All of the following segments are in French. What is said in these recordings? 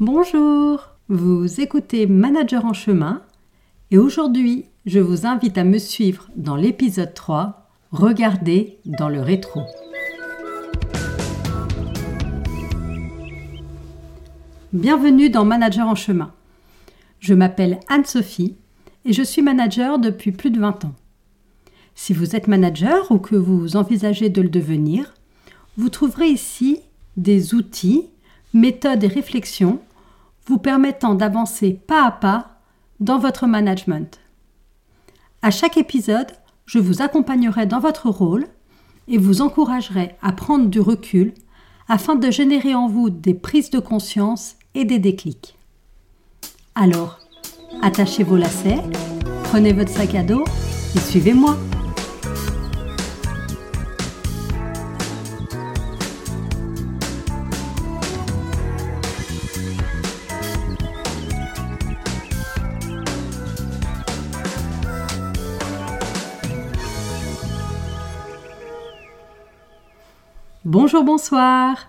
Bonjour, vous écoutez Manager en chemin et aujourd'hui je vous invite à me suivre dans l'épisode 3, Regardez dans le rétro. Bienvenue dans Manager en chemin. Je m'appelle Anne-Sophie et je suis manager depuis plus de 20 ans. Si vous êtes manager ou que vous envisagez de le devenir, vous trouverez ici des outils, méthodes et réflexions vous permettant d'avancer pas à pas dans votre management. À chaque épisode, je vous accompagnerai dans votre rôle et vous encouragerai à prendre du recul afin de générer en vous des prises de conscience et des déclics. Alors, attachez vos lacets, prenez votre sac à dos et suivez-moi. Bonjour, bonsoir.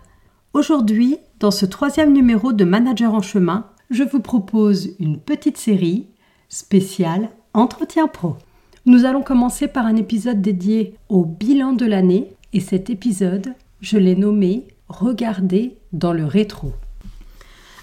Aujourd'hui, dans ce troisième numéro de Manager en chemin, je vous propose une petite série spéciale Entretien Pro. Nous allons commencer par un épisode dédié au bilan de l'année et cet épisode, je l'ai nommé Regarder dans le rétro.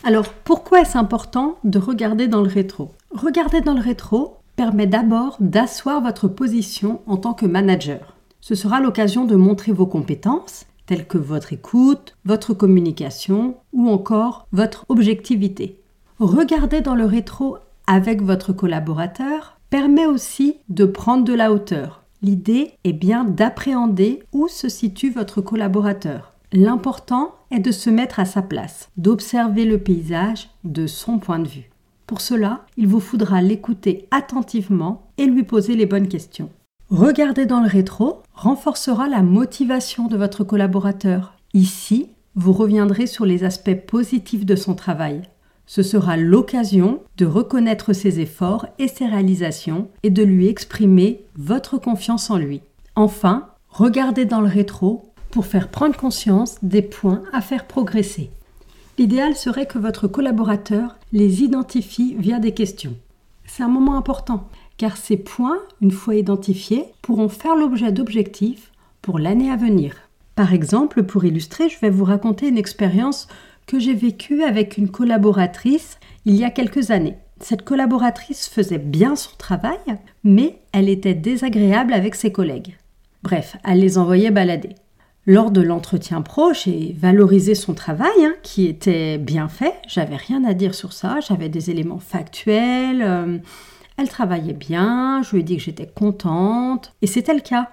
Alors, pourquoi est-ce important de regarder dans le rétro? Regarder dans le rétro permet d'abord d'asseoir votre position en tant que manager. Ce sera l'occasion de montrer vos compétences telles que votre écoute, votre communication ou encore votre objectivité. Regarder dans le rétro avec votre collaborateur permet aussi de prendre de la hauteur. L'idée est bien d'appréhender où se situe votre collaborateur. L'important est de se mettre à sa place, d'observer le paysage de son point de vue. Pour cela, il vous faudra l'écouter attentivement et lui poser les bonnes questions. Regarder dans le rétro renforcera la motivation de votre collaborateur. Ici, vous reviendrez sur les aspects positifs de son travail. Ce sera l'occasion de reconnaître ses efforts et ses réalisations et de lui exprimer votre confiance en lui. Enfin, regardez dans le rétro pour faire prendre conscience des points à faire progresser. L'idéal serait que votre collaborateur les identifie via des questions. C'est un moment important car ces points, une fois identifiés, pourront faire l'objet d'objectifs pour l'année à venir. Par exemple, pour illustrer, je vais vous raconter une expérience que j'ai vécue avec une collaboratrice il y a quelques années. Cette collaboratrice faisait bien son travail, mais elle était désagréable avec ses collègues. Bref, elle les envoyait balader. Lors de l'entretien pro, j'ai valorisé son travail, hein, qui était bien fait. J'avais rien à dire sur ça. J'avais des éléments factuels. Euh, elle travaillait bien, je lui ai dit que j'étais contente, et c'était le cas.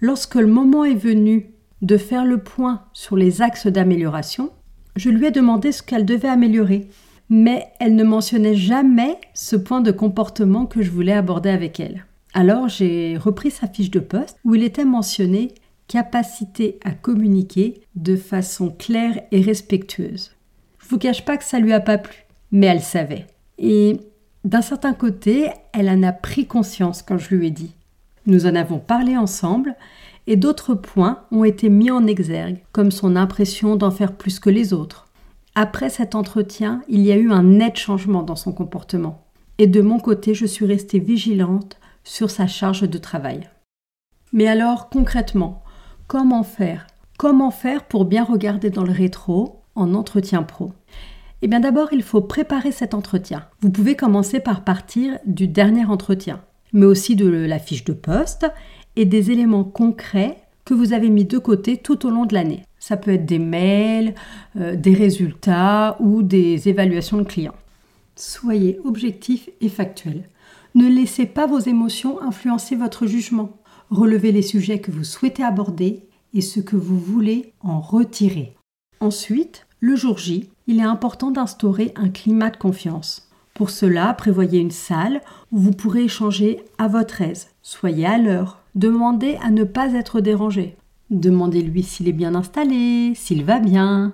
Lorsque le moment est venu de faire le point sur les axes d'amélioration, je lui ai demandé ce qu'elle devait améliorer, mais elle ne mentionnait jamais ce point de comportement que je voulais aborder avec elle. Alors j'ai repris sa fiche de poste où il était mentionné capacité à communiquer de façon claire et respectueuse. Je vous cache pas que ça lui a pas plu, mais elle savait. Et d'un certain côté, elle en a pris conscience quand je lui ai dit. Nous en avons parlé ensemble et d'autres points ont été mis en exergue, comme son impression d'en faire plus que les autres. Après cet entretien, il y a eu un net changement dans son comportement. Et de mon côté, je suis restée vigilante sur sa charge de travail. Mais alors, concrètement, comment faire? Comment faire pour bien regarder dans le rétro en entretien pro? Eh bien d'abord, il faut préparer cet entretien. Vous pouvez commencer par partir du dernier entretien, mais aussi de la fiche de poste et des éléments concrets que vous avez mis de côté tout au long de l'année. Ça peut être des mails, euh, des résultats ou des évaluations de clients. Soyez objectif et factuel. Ne laissez pas vos émotions influencer votre jugement. Relevez les sujets que vous souhaitez aborder et ce que vous voulez en retirer. Ensuite, le jour J, il est important d'instaurer un climat de confiance. Pour cela, prévoyez une salle où vous pourrez échanger à votre aise. Soyez à l'heure. Demandez à ne pas être dérangé. Demandez-lui s'il est bien installé, s'il va bien.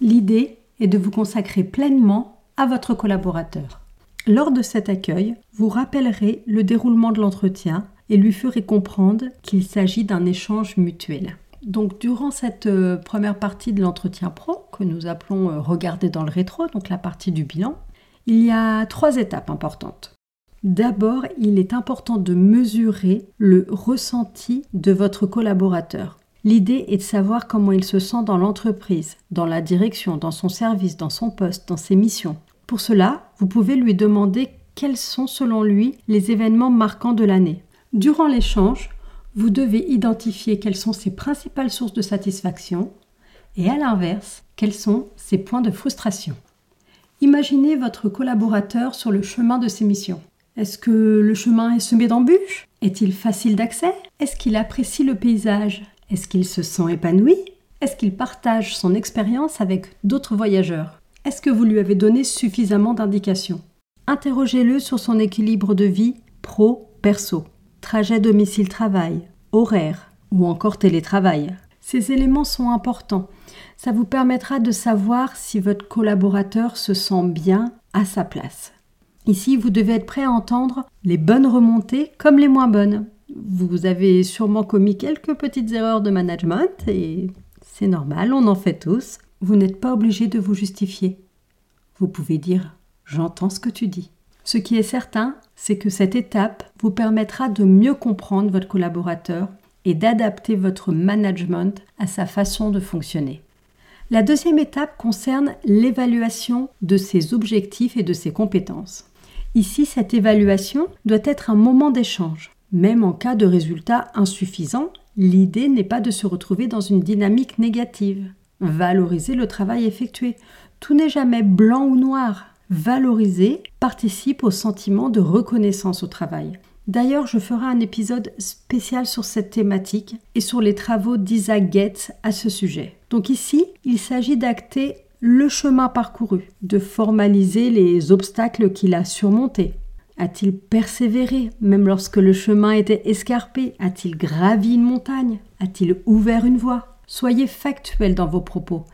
L'idée est de vous consacrer pleinement à votre collaborateur. Lors de cet accueil, vous rappellerez le déroulement de l'entretien et lui ferez comprendre qu'il s'agit d'un échange mutuel. Donc durant cette euh, première partie de l'entretien pro, que nous appelons euh, regarder dans le rétro, donc la partie du bilan, il y a trois étapes importantes. D'abord, il est important de mesurer le ressenti de votre collaborateur. L'idée est de savoir comment il se sent dans l'entreprise, dans la direction, dans son service, dans son poste, dans ses missions. Pour cela, vous pouvez lui demander quels sont selon lui les événements marquants de l'année. Durant l'échange, vous devez identifier quelles sont ses principales sources de satisfaction et à l'inverse, quels sont ses points de frustration. Imaginez votre collaborateur sur le chemin de ses missions. Est-ce que le chemin est semé d'embûches? Est-il facile d'accès? Est-ce qu'il apprécie le paysage? Est-ce qu'il se sent épanoui? Est-ce qu'il partage son expérience avec d'autres voyageurs? Est-ce que vous lui avez donné suffisamment d'indications? Interrogez-le sur son équilibre de vie pro-perso, trajet domicile-travail, horaire ou encore télétravail. Ces éléments sont importants. Ça vous permettra de savoir si votre collaborateur se sent bien à sa place. Ici, vous devez être prêt à entendre les bonnes remontées comme les moins bonnes. Vous avez sûrement commis quelques petites erreurs de management et c'est normal, on en fait tous. Vous n'êtes pas obligé de vous justifier. Vous pouvez dire J'entends ce que tu dis. Ce qui est certain, c'est que cette étape vous permettra de mieux comprendre votre collaborateur et d'adapter votre management à sa façon de fonctionner. La deuxième étape concerne l'évaluation de ses objectifs et de ses compétences. Ici, cette évaluation doit être un moment d'échange. Même en cas de résultats insuffisants, l'idée n'est pas de se retrouver dans une dynamique négative. Valoriser le travail effectué. Tout n'est jamais blanc ou noir. Valoriser participe au sentiment de reconnaissance au travail. D'ailleurs, je ferai un épisode spécial sur cette thématique et sur les travaux d'Isaac Getz à ce sujet. Donc ici, il s'agit d'acter le chemin parcouru, de formaliser les obstacles qu'il a surmontés. A-t-il persévéré même lorsque le chemin était escarpé? A-t-il gravi une montagne? A-t-il ouvert une voie? Soyez factuel dans vos propos.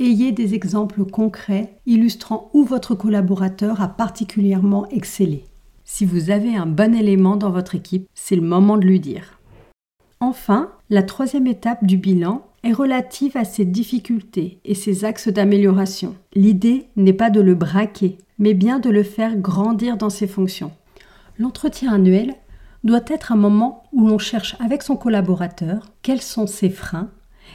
Ayez des exemples concrets illustrant où votre collaborateur a particulièrement excellé. Si vous avez un bon élément dans votre équipe, c'est le moment de lui dire. Enfin, la troisième étape du bilan est relative à ses difficultés et ses axes d'amélioration. L'idée n'est pas de le braquer, mais bien de le faire grandir dans ses fonctions. L'entretien annuel doit être un moment où l'on cherche avec son collaborateur quels sont ses freins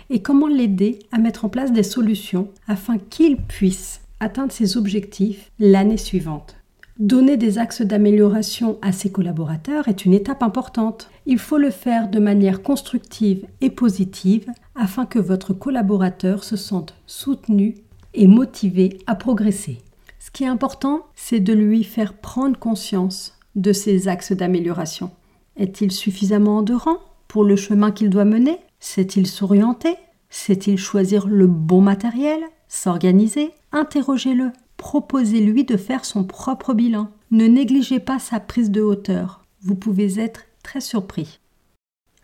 et comment l'aider à mettre en place des solutions afin qu'il puisse atteindre ses objectifs l'année suivante. Donner des axes d'amélioration à ses collaborateurs est une étape importante. Il faut le faire de manière constructive et positive afin que votre collaborateur se sente soutenu et motivé à progresser. Ce qui est important, c'est de lui faire prendre conscience de ses axes d'amélioration. Est-il suffisamment endurant pour le chemin qu'il doit mener? Sait-il s'orienter? Sait-il choisir le bon matériel? S'organiser? Interrogez-le proposez-lui de faire son propre bilan. Ne négligez pas sa prise de hauteur. Vous pouvez être très surpris.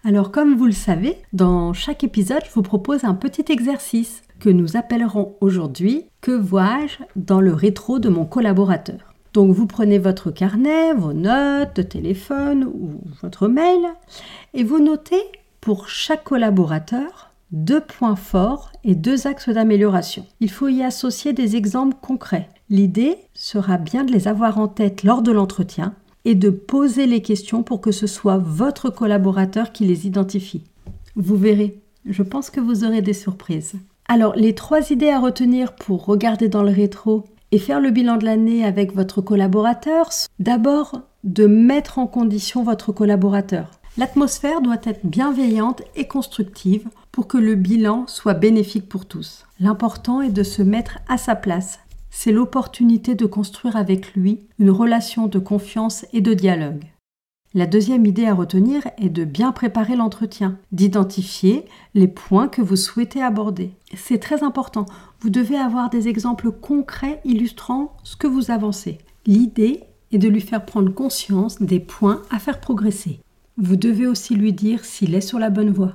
Alors comme vous le savez, dans chaque épisode, je vous propose un petit exercice que nous appellerons aujourd'hui Que vois-je dans le rétro de mon collaborateur? Donc vous prenez votre carnet, vos notes de téléphone ou votre mail et vous notez pour chaque collaborateur deux points forts et deux axes d'amélioration. Il faut y associer des exemples concrets. L'idée sera bien de les avoir en tête lors de l'entretien et de poser les questions pour que ce soit votre collaborateur qui les identifie. Vous verrez, je pense que vous aurez des surprises. Alors, les trois idées à retenir pour regarder dans le rétro et faire le bilan de l'année avec votre collaborateur, d'abord de mettre en condition votre collaborateur. L'atmosphère doit être bienveillante et constructive pour que le bilan soit bénéfique pour tous. L'important est de se mettre à sa place. C'est l'opportunité de construire avec lui une relation de confiance et de dialogue. La deuxième idée à retenir est de bien préparer l'entretien, d'identifier les points que vous souhaitez aborder. C'est très important. Vous devez avoir des exemples concrets illustrant ce que vous avancez. L'idée est de lui faire prendre conscience des points à faire progresser. Vous devez aussi lui dire s'il est sur la bonne voie.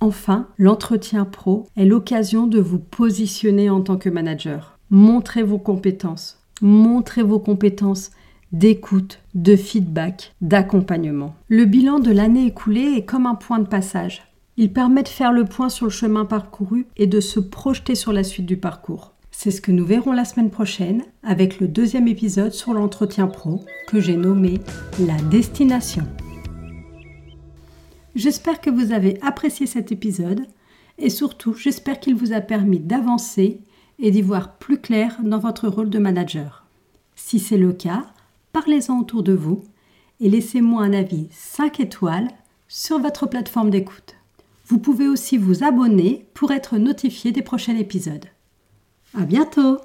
Enfin, l'entretien pro est l'occasion de vous positionner en tant que manager. Montrez vos compétences. Montrez vos compétences d'écoute, de feedback, d'accompagnement. Le bilan de l'année écoulée est comme un point de passage. Il permet de faire le point sur le chemin parcouru et de se projeter sur la suite du parcours. C'est ce que nous verrons la semaine prochaine avec le deuxième épisode sur l'entretien pro que j'ai nommé La destination. J'espère que vous avez apprécié cet épisode et surtout j'espère qu'il vous a permis d'avancer et d'y voir plus clair dans votre rôle de manager. Si c'est le cas, parlez-en autour de vous et laissez-moi un avis 5 étoiles sur votre plateforme d'écoute. Vous pouvez aussi vous abonner pour être notifié des prochains épisodes. À bientôt!